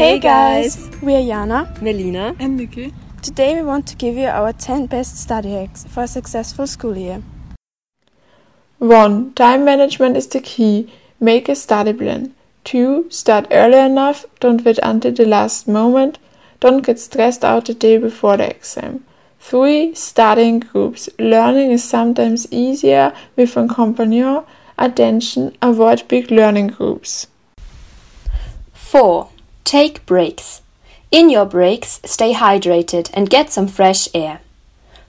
Hey guys! We're Jana, Melina, and Nikki. Today we want to give you our 10 best study hacks for a successful school year. 1. Time management is the key. Make a study plan. 2. Start early enough. Don't wait until the last moment. Don't get stressed out the day before the exam. 3. Study in groups. Learning is sometimes easier with a companion. Attention, avoid big learning groups. 4. Take breaks. In your breaks, stay hydrated and get some fresh air.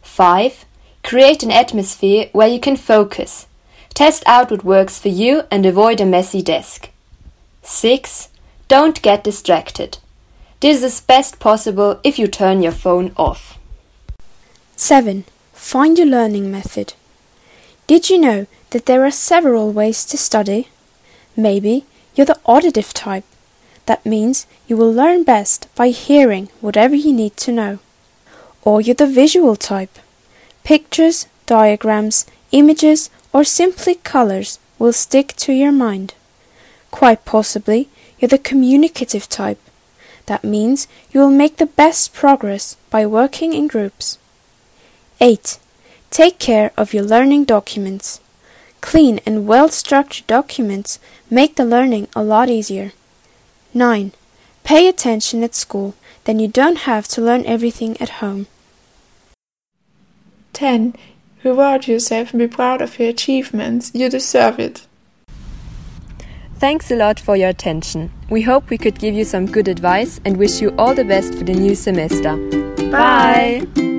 5. Create an atmosphere where you can focus. Test out what works for you and avoid a messy desk. 6. Don't get distracted. This is best possible if you turn your phone off. 7. Find your learning method. Did you know that there are several ways to study? Maybe you're the auditive type. That means you will learn best by hearing whatever you need to know. Or you're the visual type. Pictures, diagrams, images, or simply colors will stick to your mind. Quite possibly, you're the communicative type. That means you will make the best progress by working in groups. 8. Take care of your learning documents. Clean and well structured documents make the learning a lot easier. 9. Pay attention at school, then you don't have to learn everything at home. 10. Reward yourself and be proud of your achievements. You deserve it. Thanks a lot for your attention. We hope we could give you some good advice and wish you all the best for the new semester. Bye! Bye.